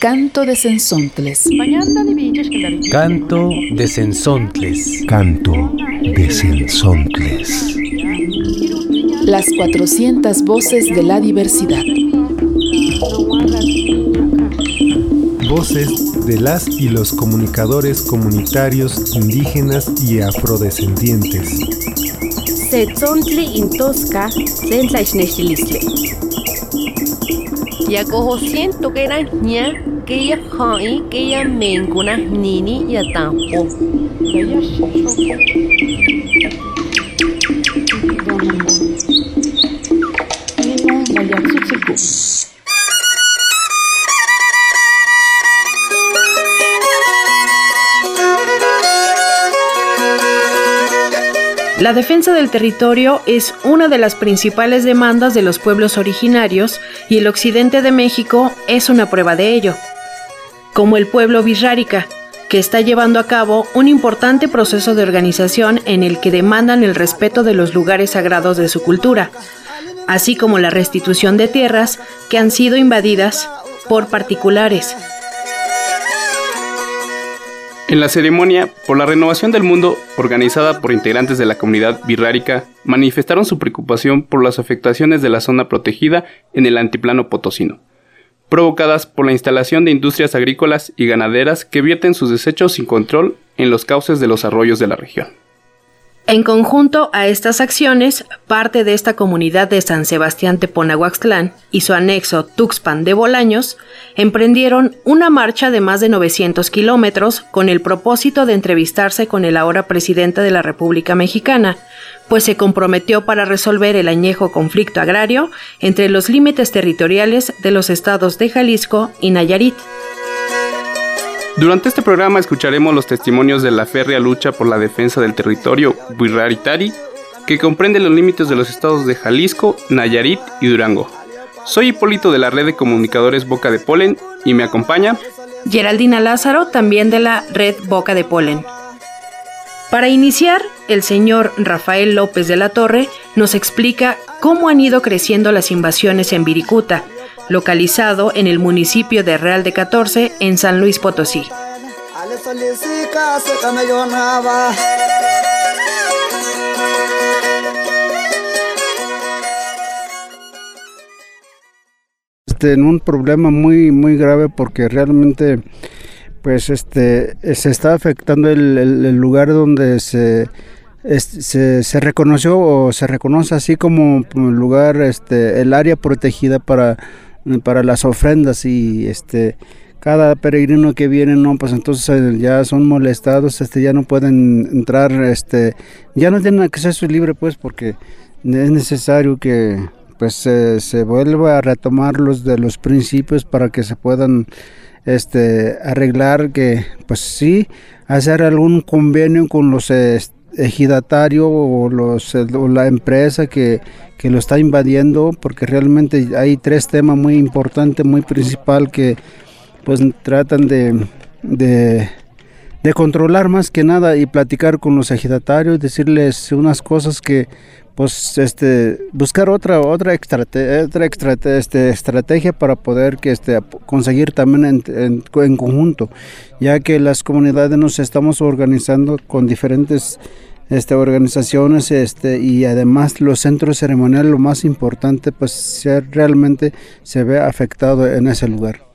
Canto de Sensontles. Canto de Sensontles. Canto de Sensontles. Las 400 voces de la diversidad. Voces de las y los comunicadores comunitarios indígenas y afrodescendientes. Setzontli intosca, sentlaichnechilistle. Yakoho siento que era ña, que ya hai, que ya mencuna nini ya tampo. La defensa del territorio es una de las principales demandas de los pueblos originarios y el occidente de México es una prueba de ello. Como el pueblo birrárica, que está llevando a cabo un importante proceso de organización en el que demandan el respeto de los lugares sagrados de su cultura, así como la restitución de tierras que han sido invadidas por particulares, en la ceremonia por la renovación del mundo, organizada por integrantes de la comunidad birrárica, manifestaron su preocupación por las afectaciones de la zona protegida en el antiplano potosino, provocadas por la instalación de industrias agrícolas y ganaderas que vierten sus desechos sin control en los cauces de los arroyos de la región. En conjunto a estas acciones, parte de esta comunidad de San Sebastián Teponahuaxtlán y su anexo Tuxpan de Bolaños emprendieron una marcha de más de 900 kilómetros con el propósito de entrevistarse con el ahora presidente de la República Mexicana, pues se comprometió para resolver el añejo conflicto agrario entre los límites territoriales de los estados de Jalisco y Nayarit. Durante este programa escucharemos los testimonios de la férrea lucha por la defensa del territorio Buiraritari, que comprende los límites de los estados de Jalisco, Nayarit y Durango. Soy Hipólito de la red de comunicadores Boca de Polen y me acompaña Geraldina Lázaro, también de la red Boca de Polen. Para iniciar, el señor Rafael López de la Torre nos explica cómo han ido creciendo las invasiones en Viricuta, localizado en el municipio de Real de 14 en San Luis Potosí. Este, en un problema muy muy grave porque realmente pues este se está afectando el, lugar donde se, se, se reconoció o se reconoce así como lugar este el área protegida para para las ofrendas y este cada peregrino que viene no pues entonces eh, ya son molestados este ya no pueden entrar este ya no tienen acceso libre pues porque es necesario que pues se vuelva a retomar los de los principios para que se puedan este arreglar que pues sí hacer algún convenio con los ejidatarios o los o la empresa que que lo está invadiendo, porque realmente hay tres temas muy importantes, muy principal que pues tratan de, de, controlar más que nada y platicar con los ejidatarios, decirles unas cosas que pues este buscar otra otra otra este, estrategia para poder que este conseguir también en, en conjunto ya que las comunidades nos estamos organizando con diferentes este, organizaciones este, y además los centros ceremoniales, lo más importante, pues realmente se ve afectado en ese lugar.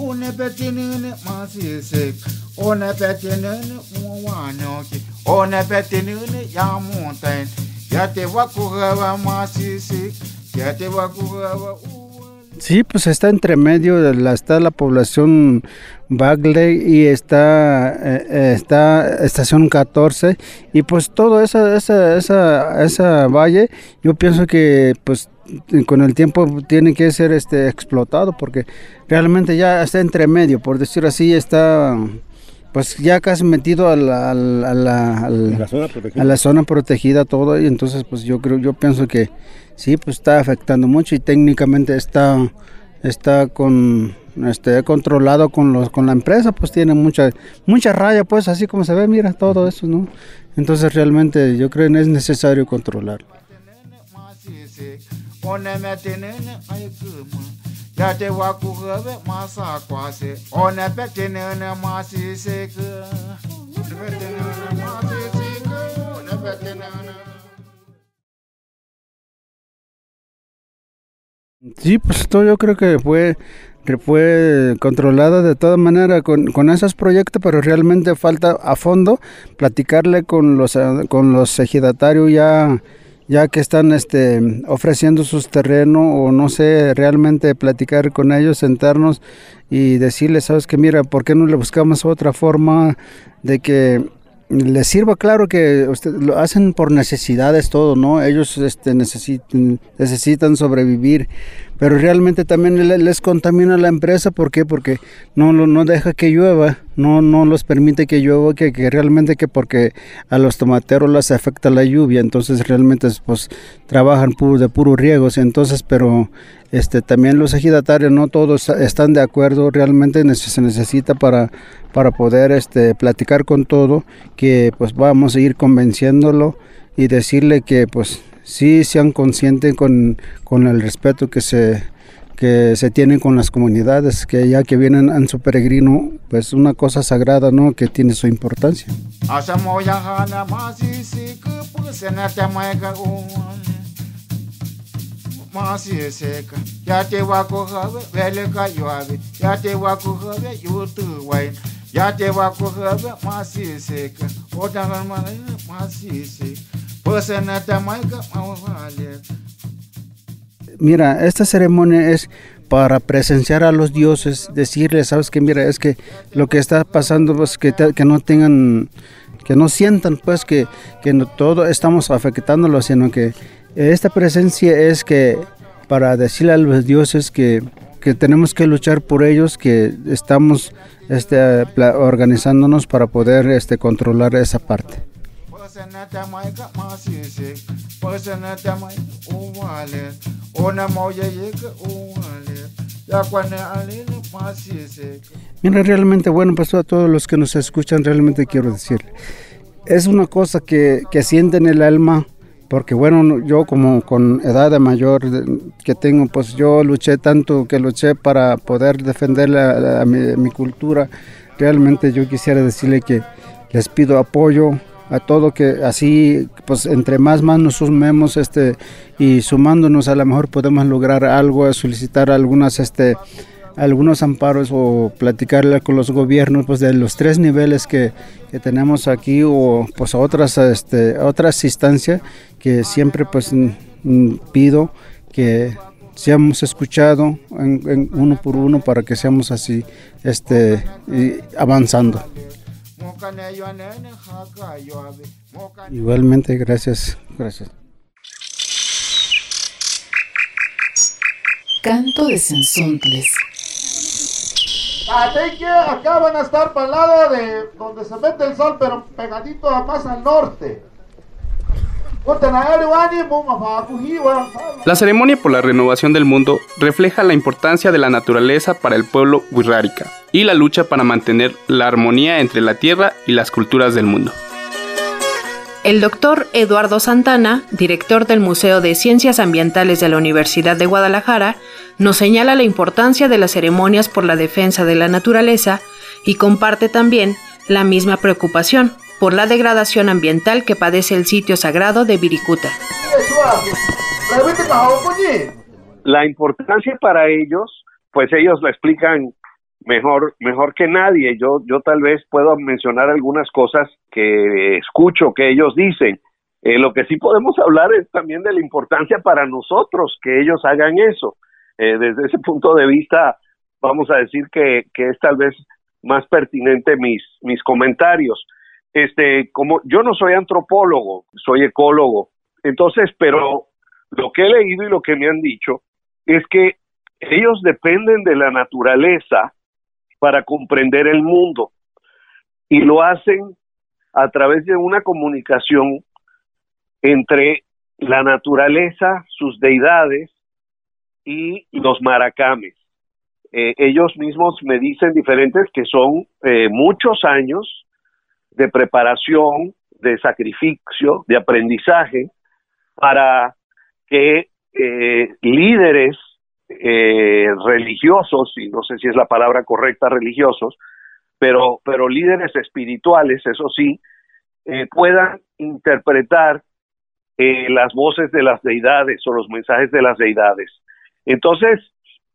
On est pétinine, ma sisik. On est pétinine. On est pétinine, ya montagne. Ya te wa kurewa, ma sisik. Te. Sí, pues está entre medio, de la, está la población Bagley y está, eh, eh, está estación 14 y pues todo esa, esa, esa, esa valle yo pienso que pues con el tiempo tiene que ser este explotado porque realmente ya está entre medio, por decir así, está pues ya casi metido a la, a la, a la zona protegida todo y entonces pues yo creo yo pienso que sí pues está afectando mucho y técnicamente está está con este controlado con los con la empresa pues tiene mucha mucha raya pues así como se ve mira todo eso no entonces realmente yo creo que es necesario controlar Sí, pues esto yo creo que fue fue controlada de toda manera con, con, esos proyectos, pero realmente falta a fondo platicarle con los, con los ejidatarios ya, ya que están este, ofreciendo sus terrenos o no sé, realmente platicar con ellos, sentarnos y decirles, sabes que mira, ¿por qué no le buscamos otra forma de que les sirva claro que usted, lo hacen por necesidades todo, ¿no? Ellos este, necesitan, necesitan sobrevivir, pero realmente también les, contamina la empresa, ¿por qué? Porque no, no deja que llueva, no, no los permite que llueva, que, que realmente que porque a los tomateros les afecta la lluvia, entonces realmente pues trabajan de puro riegos, entonces, pero este, también los ejidatarios no todos están de acuerdo, realmente se necesita para, para poder este, platicar con todo, que pues vamos a ir convenciéndolo y decirle que pues sí sean conscientes con, con el respeto que se, que se tienen con las comunidades, que ya que vienen en su peregrino, pues una cosa sagrada, ¿no? Que tiene su importancia. Mira, esta ceremonia es para presenciar a los dioses, decirles, sabes que mira, es que lo que está pasando, pues que, no tengan, que no sientan, pues que, que todo estamos afectándolo, sino que esta presencia es que para decirle a los dioses que, que tenemos que luchar por ellos, que estamos este, organizándonos para poder este, controlar esa parte. Mira, realmente, bueno, pues a todos los que nos escuchan, realmente quiero decir, es una cosa que, que sienten el alma, porque bueno, yo como con edad de mayor que tengo, pues yo luché tanto que luché para poder defender mi, mi cultura. Realmente yo quisiera decirle que les pido apoyo, a todo que así pues entre más más nos sumemos este y sumándonos a lo mejor podemos lograr algo solicitar algunas este algunos amparos o platicarle con los gobiernos pues de los tres niveles que, que tenemos aquí o pues otras este otras instancias que siempre pues pido que seamos escuchados en, uno por uno para que seamos así este avanzando Igualmente, gracias. Gracias. Canto de Sensontles. Así que acá van a estar para el lado de donde se mete el sol, pero pegadito a más al norte. La ceremonia por la renovación del mundo refleja la importancia de la naturaleza para el pueblo wixárika y la lucha para mantener la armonía entre la tierra y las culturas del mundo. El doctor Eduardo Santana, director del Museo de Ciencias Ambientales de la Universidad de Guadalajara, nos señala la importancia de las ceremonias por la defensa de la naturaleza y comparte también la misma preocupación por la degradación ambiental que padece el sitio sagrado de Viricuta. La importancia para ellos, pues ellos la explican mejor mejor que nadie. Yo yo tal vez puedo mencionar algunas cosas que escucho que ellos dicen. Eh, lo que sí podemos hablar es también de la importancia para nosotros que ellos hagan eso. Eh, desde ese punto de vista, vamos a decir que, que es tal vez más pertinente mis, mis comentarios este, como yo no soy antropólogo, soy ecólogo, entonces, pero lo que he leído y lo que me han dicho es que ellos dependen de la naturaleza para comprender el mundo y lo hacen a través de una comunicación entre la naturaleza, sus deidades y los maracames. Eh, ellos mismos me dicen diferentes que son eh, muchos años de preparación, de sacrificio, de aprendizaje, para que eh, líderes eh, religiosos, y no sé si es la palabra correcta, religiosos, pero, pero líderes espirituales, eso sí, eh, puedan interpretar las voces de las deidades o los mensajes de las deidades. Entonces,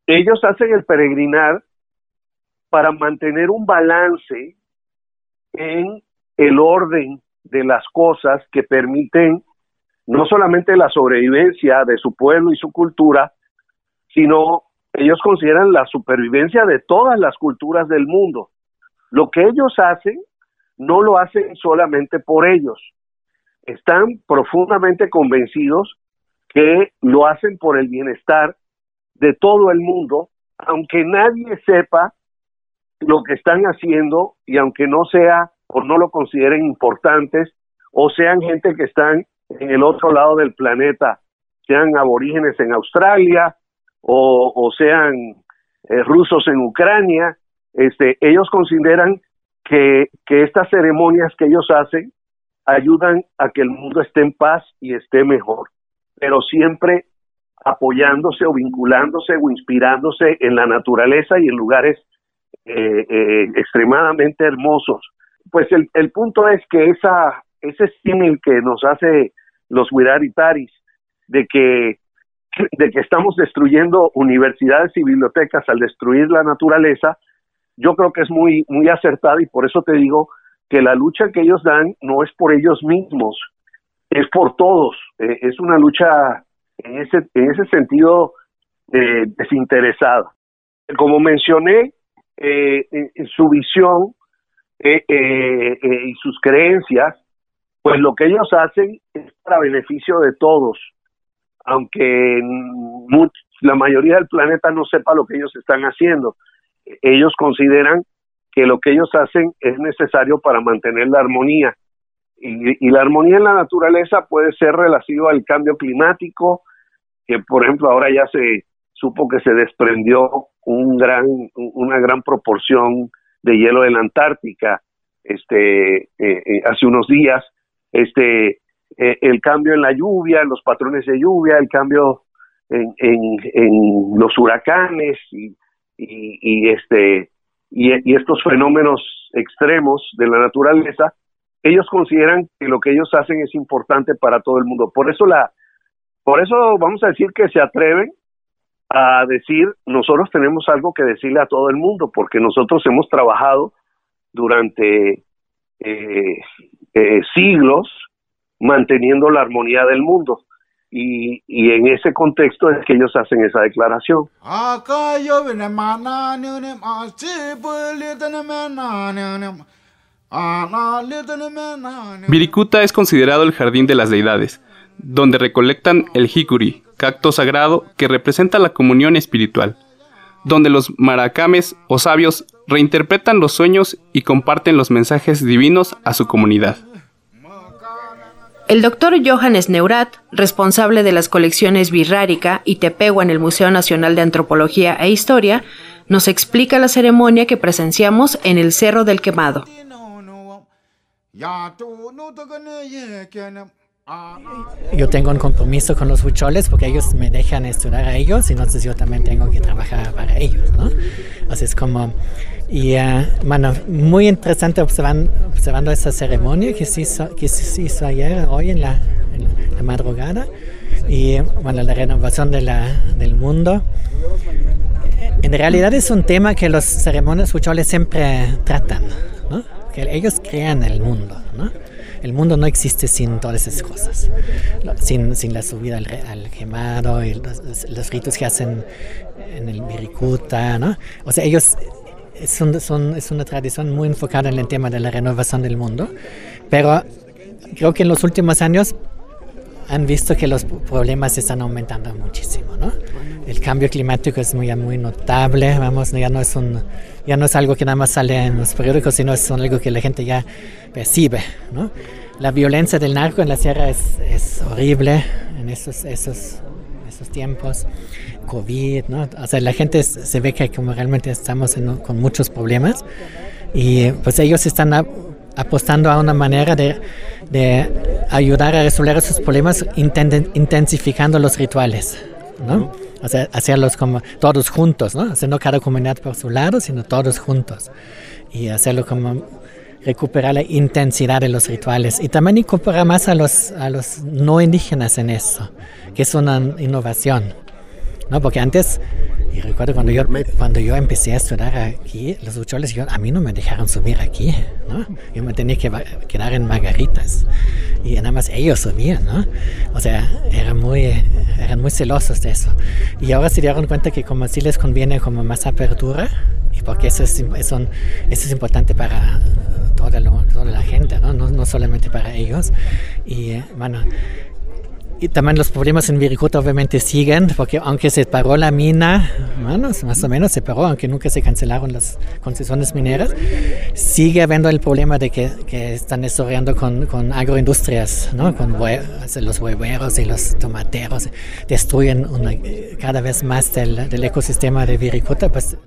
ellos hacen el peregrinar para mantener un balance en el orden de las cosas que permiten no solamente la sobrevivencia de su pueblo y su cultura, sino ellos consideran la supervivencia de todas las culturas del mundo. Lo que ellos hacen no lo hacen solamente por ellos. Están profundamente convencidos que lo hacen por el bienestar de todo el mundo, aunque nadie sepa lo que están haciendo y aunque no sea o no lo consideren importantes o sean gente que están en el otro lado del planeta, sean aborígenes en Australia o, sean eh, rusos en Ucrania, este, ellos consideran que, estas ceremonias que ellos hacen ayudan a que el mundo esté en paz y esté mejor, pero siempre apoyándose o vinculándose o inspirándose en la naturaleza y en lugares eh, eh, extremadamente hermosos. Pues el, el punto es que esa, ese símil que nos hace los Wiraritaris de que, de que estamos destruyendo universidades y bibliotecas al destruir la naturaleza, yo creo que es muy, muy acertada y por eso te digo que la lucha que ellos dan no es por ellos mismos, es por todos, eh, es una lucha en ese, en ese sentido eh, desinteresada. Como mencioné, eh, su visión y sus creencias pues lo que ellos hacen es para beneficio de todos, aunque la mayoría del planeta no sepa lo que ellos están haciendo. Ellos consideran que lo que ellos hacen es necesario para mantener la armonía. Y, la armonía en la naturaleza puede ser relativa al cambio climático, que por ejemplo ahora ya se supo que se desprendió un gran, una gran proporción de hielo en la Antártica este, eh, eh, hace unos días este, eh, el cambio en la lluvia, los patrones de lluvia, el cambio en, en, los huracanes y, y, este, y, estos fenómenos extremos de la naturaleza, ellos consideran que lo que ellos hacen es importante para todo el mundo. Por eso la, por eso vamos a decir que se atreven a decir nosotros tenemos algo que decirle a todo el mundo, porque nosotros hemos trabajado durante eh, eh, siglos manteniendo la armonía del mundo. Y, y, en ese contexto es que ellos hacen esa declaración. Viricuta es considerado el jardín de las deidades, donde recolectan el hikuri, cacto sagrado que representa la comunión espiritual, donde los maracames o sabios reinterpretan los sueños y comparten los mensajes divinos a su comunidad. El doctor Johannes Neurat, responsable de las colecciones Birrárica y Tepegua en el Museo Nacional de Antropología e Historia, nos explica la ceremonia que presenciamos en el Cerro del Quemado. Yo tengo un compromiso con los huicholes porque ellos me dejan estudiar a ellos y entonces yo también tengo que trabajar para ellos, ¿no? Así es como... Y uh, bueno, muy interesante observando, observando esa ceremonia que se, hizo, que se hizo ayer, hoy en la, madrugada, y bueno, la renovación del mundo. En realidad es un tema que los ceremonias huicholes siempre tratan, ellos crean el mundo. ¿no? el mundo no existe sin todas esas cosas, sin, sin la subida al, al quemado, los, ritos que hacen en el Miricuta, ¿no? O sea, ellos es, es una tradición muy enfocada en el tema de la renovación del mundo, pero creo que en los últimos años han visto que los problemas están aumentando muchísimo, ¿no? El cambio climático es muy, notable, vamos, ya no es un, ya no es algo que nada más sale en los periódicos, sino es algo que la gente ya percibe, ¿no? La violencia del narco en la sierra es, es horrible en esos, esos, esos tiempos. COVID, ¿no? O sea, la gente se ve que como realmente estamos con muchos problemas y pues ellos están apostando a una manera de, ayudar a resolver esos problemas intensificando los rituales, ¿no? O sea, hacerlos como todos juntos, ¿no? O no cada comunidad por su lado, sino todos juntos. Y hacerlo como recuperar la intensidad de los rituales y también incorporar más a los, a los no indígenas en eso, que es una innovación. ¿no? Porque antes, y recuerdo cuando yo, cuando yo empecé a estudiar aquí, los hucholes, a mí no me dejaron subir aquí, ¿no? Yo me tenía que quedar en Margaritas y nada más ellos subían, ¿no? O sea, eran muy, eran muy celosos de eso. Y ahora se dieron cuenta que como así les conviene como más apertura, y porque eso es, eso, eso es importante para toda, toda la gente, ¿no? ¿no? ¿no? solamente para ellos. Y eh, bueno, y también los problemas en Viricuta obviamente siguen, porque aunque se paró la mina, bueno, más o menos se paró, aunque nunca se cancelaron las concesiones mineras, sigue habiendo el problema de que, que están desarrollando con, con, agroindustrias, ¿no? con los hueveros y los tomateros, destruyen una, cada vez más del, del ecosistema de Viricuta. Pues,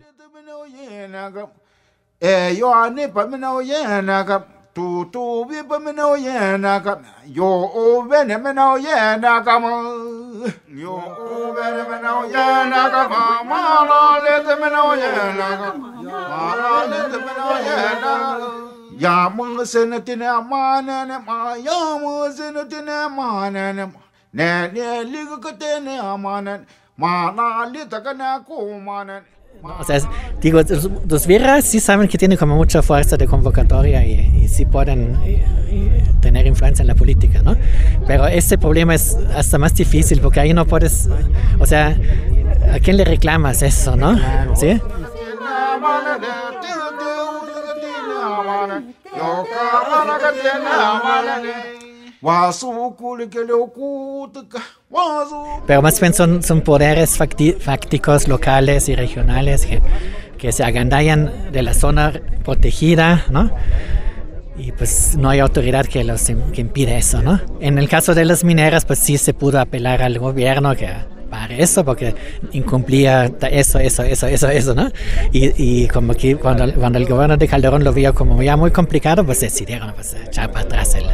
tu tu vi pa me no ye na ka yo o ve ne me no ye na ka mo yo o ve ne me no ye na ka ma ma lo le te me no ye na ka ma lo le te me no ye na ya mo se ne ti ne ma ne ne ma ya mo se ne ti ne ma ne ne ma ne ne li ko te ne ma ne ma na li ta ka na ko ma ne O sea, digo, los Vieras sí saben que tienen como mucha fuerza de convocatoria y, y sí pueden y, y tener influencia en la política, ¿no? Pero este problema es hasta más difícil porque ahí no puedes, o sea, ¿a quién le reclamas eso, no? ¿Sí? Pero más bien son, son poderes fácticos locales y regionales que, que se agandallan de la zona protegida, ¿no? y pues no hay autoridad que los que impide eso, ¿no? En el caso de las mineras, pues sí se pudo apelar al gobierno que para eso, porque incumplía eso, eso, eso, eso, eso, ¿no? Y, y como que cuando, cuando, el gobierno de Calderón lo vio como ya muy complicado, pues decidieron pues, echar para atrás el,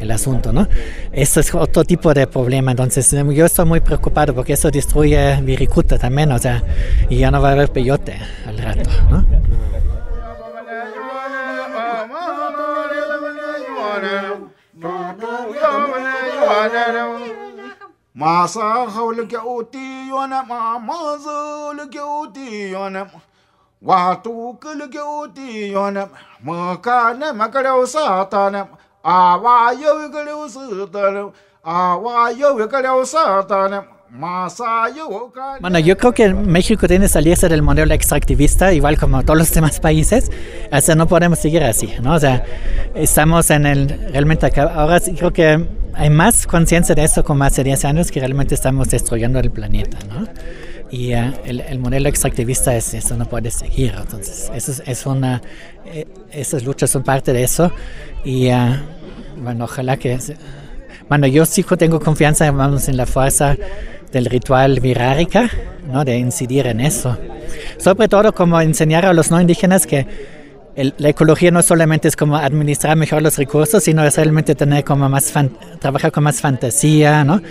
el asunto, ¿no? Eso es otro tipo de problema, entonces yo estoy muy preocupado porque eso destruye Viricuta también, o sea, y ya no va a haber peyote al rato, ¿no? Uti yona watu kul ke uti yona makana makarau satana awa yo karau satana awa yo karau satana Bueno, yo creo que México tiene que salirse del modelo extractivista, igual como todos los demás países. O sea, no podemos seguir así, ¿no? O sea, estamos en el. Realmente acá, ahora creo que hay más conciencia de eso como hace 10 años que realmente estamos destruyendo el planeta, ¿no? Y uh, el, el, modelo extractivista es eso, no puede seguir. Entonces, eso es, una. Eh, esas luchas son parte de eso. Y uh, bueno, ojalá que. Bueno, yo sí tengo confianza, vamos, en la fuerza del ritual virárica, ¿no? de incidir en eso. Sobre todo como enseñar a los no indígenas que la ecología no solamente es como administrar mejor los recursos, sino es realmente tener como más trabajar con más fantasía, ¿no?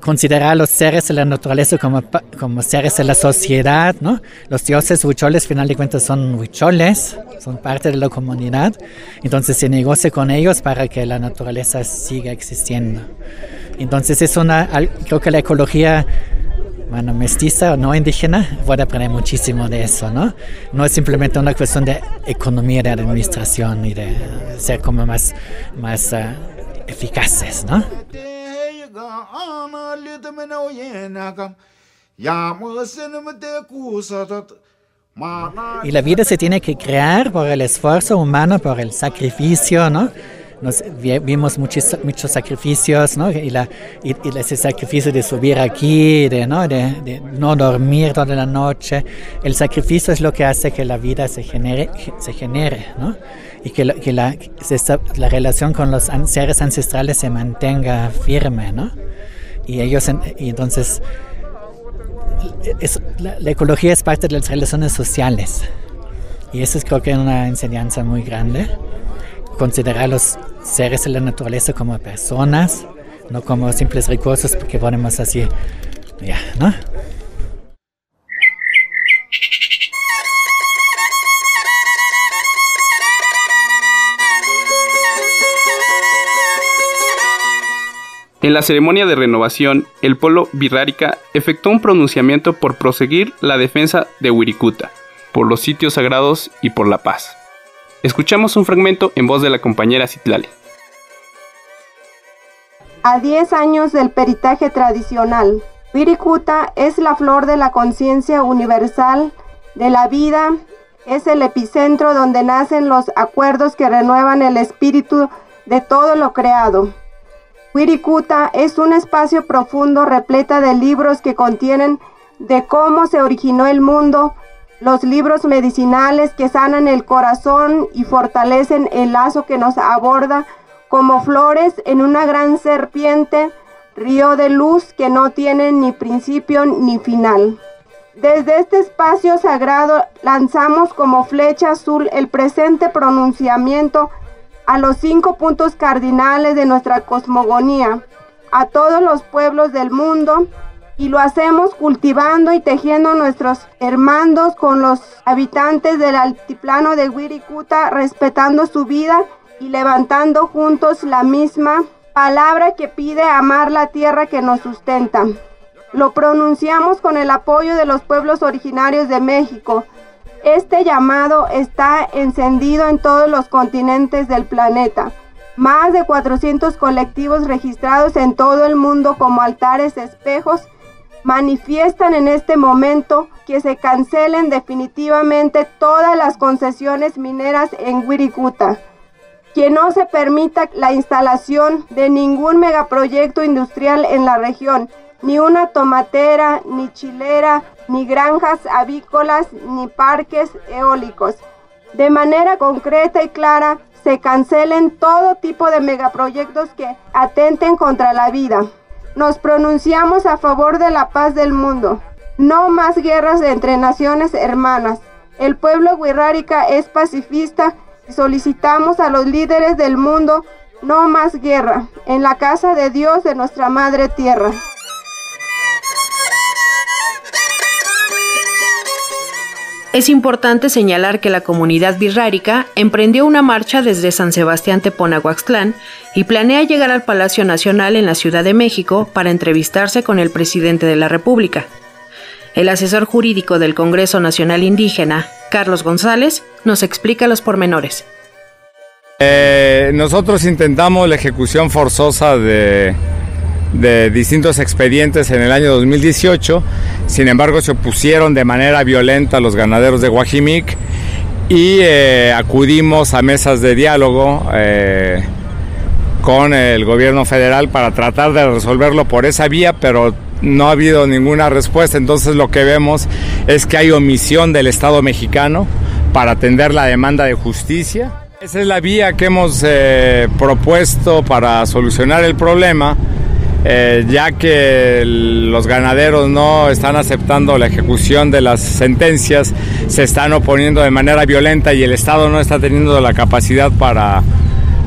Considerar a los seres de la naturaleza como, como seres de la sociedad, ¿no? Los dioses huicholes, final de cuentas, son huicholes, son parte de la comunidad, entonces se negocia con ellos para que la naturaleza siga existiendo. Entonces es una, creo que la ecología bueno, mestiza o no indígena, puede aprender muchísimo de eso, ¿no? No es simplemente una cuestión de economía, de administración y de ser como más, más uh, eficaces, ¿no? Y la vida se tiene que crear por el esfuerzo humano, por el sacrificio, ¿no? nos vimos muchos, muchos sacrificios, ¿no? Y, la, y, y, ese sacrificio de subir aquí, de ¿no? De, de, no dormir toda la noche, el sacrificio es lo que hace que la vida se genere, se genere ¿no? Y que, que la, la relación con los seres ancestrales se mantenga firme, ¿no? Y ellos, entonces, es, la, la ecología es parte de las relaciones sociales. Y eso es creo que una enseñanza muy grande considerar los seres de la naturaleza como personas, no como simples recursos porque ponemos así, ya, ¿no? En la ceremonia de renovación, el pueblo Virrárica efectuó un pronunciamiento por proseguir la defensa de Wirikuta, por los sitios sagrados y por la paz. Escuchamos un fragmento en voz de la compañera Citlali. A 10 años del peritaje tradicional, Wirikuta es la flor de la conciencia universal de la vida, es el epicentro donde nacen los acuerdos que renuevan el espíritu de todo lo creado. Wirikuta es un espacio profundo repleta de libros que contienen de cómo se originó el mundo, los libros medicinales que sanan el corazón y fortalecen el lazo que nos aborda como flores en una gran serpiente, río de luz que no tiene ni principio ni final. Desde este espacio sagrado lanzamos como flecha azul el presente pronunciamiento a los cinco puntos cardinales de nuestra cosmogonía, a todos los pueblos del mundo, y lo hacemos cultivando y tejiendo nuestros hermandos con los habitantes del altiplano de Wirikuta, respetando su vida y levantando juntos la misma palabra que pide amar la tierra que nos sustenta. Lo pronunciamos con el apoyo de los pueblos originarios de México. Este llamado está encendido en todos los continentes del planeta. Más de 400 colectivos registrados en todo el mundo como altares espejos manifiestan en este momento que se cancelen definitivamente todas las concesiones mineras en Wirikuta, que no se permita la instalación de ningún megaproyecto industrial en la región, ni una tomatera, ni chilera, ni granjas avícolas, ni parques eólicos. De manera concreta y clara, se cancelen todo tipo de megaproyectos que atenten contra la vida. Nos pronunciamos a favor de la paz del mundo. No más guerras entre naciones hermanas. El pueblo wixárika es pacifista y solicitamos a los líderes del mundo no más guerra en la casa de Dios de nuestra madre tierra. Es importante señalar que la comunidad birrárica emprendió una marcha desde San Sebastián Teponahuaxtlán y planea llegar al Palacio Nacional en la Ciudad de México para entrevistarse con el presidente de la República. El asesor jurídico del Congreso Nacional Indígena, Carlos González, nos explica los pormenores. Eh, nosotros intentamos la ejecución forzosa de de distintos expedientes en el año 2018. Sin embargo, se opusieron de manera violenta los ganaderos de Guajimic y eh, acudimos a mesas de diálogo eh, con el gobierno federal para tratar de resolverlo por esa vía, pero no ha habido ninguna respuesta. Entonces lo que vemos es que hay omisión del Estado mexicano para atender la demanda de justicia. Esa es la vía que hemos eh, propuesto para solucionar el problema eh, ya que los ganaderos no están aceptando la ejecución de las sentencias, se están oponiendo de manera violenta y el Estado no está teniendo la capacidad para,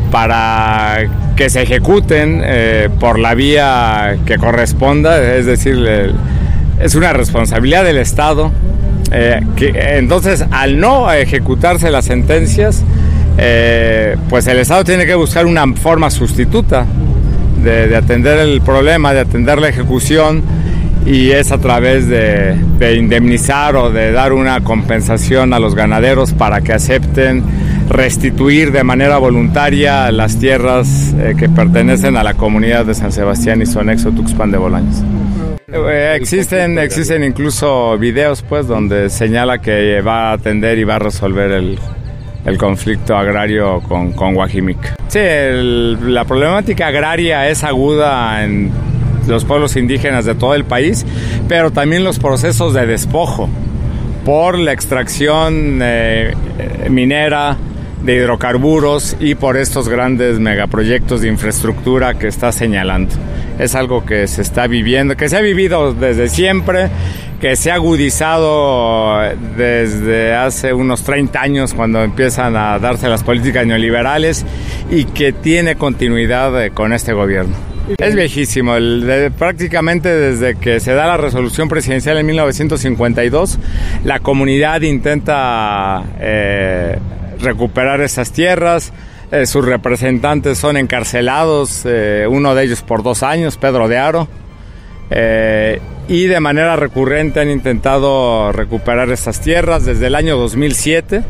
para que se ejecuten eh, por la vía que corresponda, es decir, es una responsabilidad del Estado. Eh, entonces, al no ejecutarse las sentencias, pues el Estado tiene que buscar una forma sustituta de, atender el problema, de atender la ejecución y es a través de, indemnizar o de dar una compensación a los ganaderos para que acepten restituir de manera voluntaria las tierras eh, que pertenecen a la comunidad de San Sebastián y Sonexo Tuxpan de Bolaños. Eh, existen, existen incluso videos pues donde señala que va a atender y va a resolver el, el conflicto agrario con, con Guajimic. Sí, la problemática agraria es aguda en los pueblos indígenas de todo el país, pero también los procesos de despojo por la extracción eh, minera de hidrocarburos y por estos grandes megaproyectos de infraestructura que está señalando. Es algo que se está viviendo, que se ha vivido desde siempre, que se ha agudizado desde hace unos 30 años cuando empiezan a darse las políticas neoliberales y que tiene continuidad eh, con este gobierno. Es viejísimo, prácticamente desde que se da la resolución presidencial en 1952, la comunidad intenta eh, recuperar esas tierras, eh, sus representantes son encarcelados, eh, uno de ellos por dos años, Pedro de Aro, y de manera recurrente han intentado recuperar esas tierras desde el año 2007.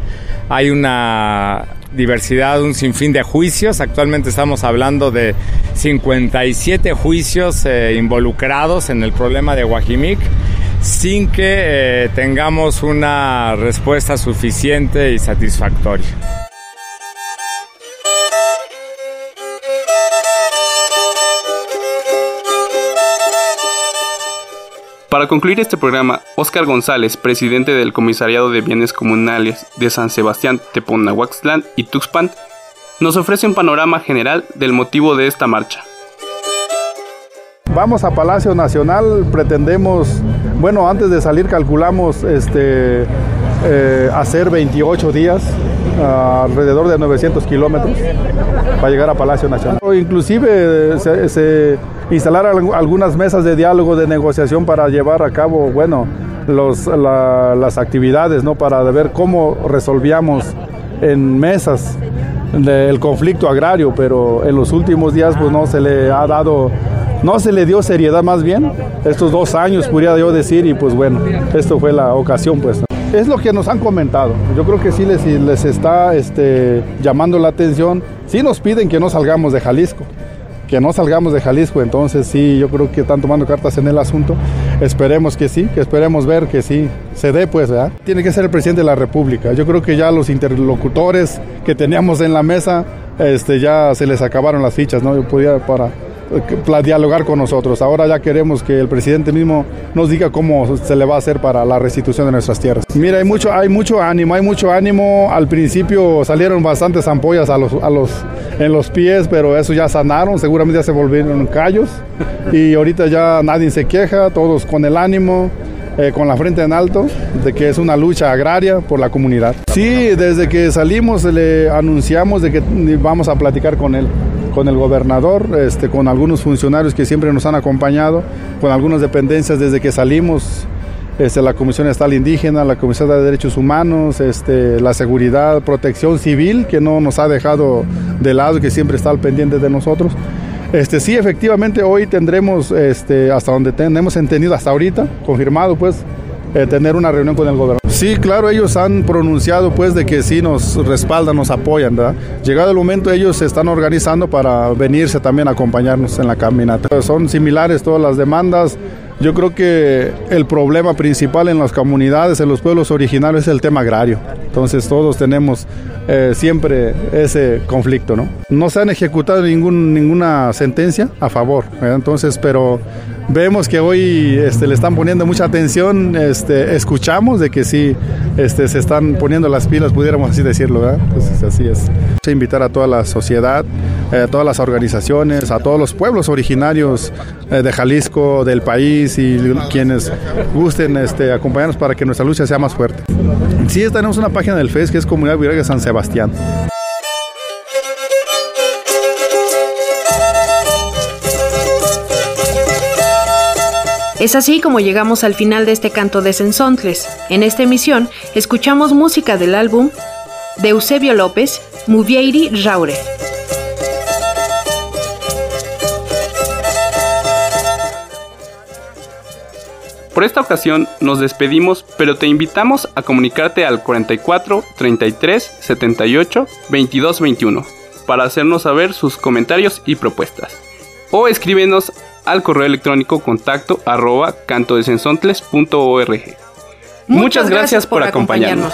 Hay una diversidad, un sinfín de juicios. Actualmente estamos hablando de 57 juicios eh, involucrados en el problema de Guajimic sin que eh, tengamos una respuesta suficiente y satisfactoria. Para concluir este programa, Óscar González, presidente del Comisariado de Bienes Comunales de San Sebastián, Teponahuaxtlán y Tuxpan, nos ofrece un panorama general del motivo de esta marcha. Vamos a Palacio Nacional, pretendemos, bueno, antes de salir calculamos este, eh, hacer 28 días, alrededor de 900 kilómetros, para llegar a Palacio Nacional. Inclusive se, instalar algunas mesas de diálogo, de negociación para llevar a cabo, bueno, las actividades, ¿no? Para ver cómo resolvíamos en mesas del conflicto agrario, pero en los últimos días pues no se le ha dado, no se le dio seriedad más bien, estos dos años podría yo decir y pues bueno, esto fue la ocasión pues. Es lo que nos han comentado. Yo creo que sí les, está este, llamando la atención. Sí nos piden que no salgamos de Jalisco, que no salgamos de Jalisco. Entonces sí, yo creo que están tomando cartas en el asunto. Esperemos que sí, que esperemos ver que sí se dé, pues, ¿verdad? Tiene que ser el presidente de la República. Yo creo que ya los interlocutores que teníamos en la mesa, este, ya se les acabaron las fichas, ¿no? Yo podía para dialogar con nosotros. Ahora ya queremos que el presidente mismo nos diga cómo se le va a hacer para la restitución de nuestras tierras. Mira, hay mucho, hay mucho ánimo, hay mucho ánimo. Al principio salieron bastantes ampollas a los, a los, en los pies, pero eso ya sanaron, seguramente ya se volvieron callos y ahorita ya nadie se queja, todos con el ánimo. Eh, con la frente en alto, de que es una lucha agraria por la comunidad. Sí, desde que salimos le anunciamos de que vamos a platicar con él con el gobernador, este, con algunos funcionarios que siempre nos han acompañado, con algunas dependencias desde que salimos, este, la Comisión Estatal Indígena, la Comisión de Derechos Humanos, este, la Seguridad, Protección Civil, que no nos ha dejado de lado, que siempre está al pendiente de nosotros. Este, sí, efectivamente, hoy tendremos, este, hasta donde tenemos entendido, hasta ahorita, confirmado, pues, eh, tener una reunión con el gobernador. Sí, claro, ellos han pronunciado pues de que sí nos respaldan, nos apoyan, ¿verdad? Llegado el momento ellos se están organizando para venirse también a acompañarnos en la caminata. Son similares todas las demandas. Yo creo que el problema principal en las comunidades, en los pueblos originarios, es el tema agrario. Entonces todos tenemos eh, siempre ese conflicto, ¿no? No se han ejecutado ninguna sentencia a favor, Entonces, pero vemos que hoy este, le están poniendo mucha atención, este, escuchamos de que sí este, se están poniendo las pilas, pudiéramos así decirlo, ¿verdad? Entonces así es. Invitar a toda la sociedad, eh, todas las organizaciones, a todos los pueblos originarios eh, de Jalisco, del país y quienes gusten este, acompañarnos para que nuestra lucha sea más fuerte. Sí, tenemos una página del FES que es Comunidad de San Sebastián. Es así como llegamos al final de este canto de Sensontles. En esta emisión escuchamos música del álbum de Eusebio López, Muvieiri Raure. Por esta ocasión nos despedimos, pero te invitamos a comunicarte al 44 33 78 22 21 para hacernos saber sus comentarios y propuestas. O escríbenos al correo electrónico contacto arroba cantodesensontles.org. Muchas, gracias, por, acompañarnos.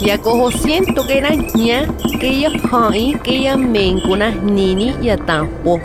Ya cojo siento que era ña, que ya hai, que ya mencuna nini ya tampo.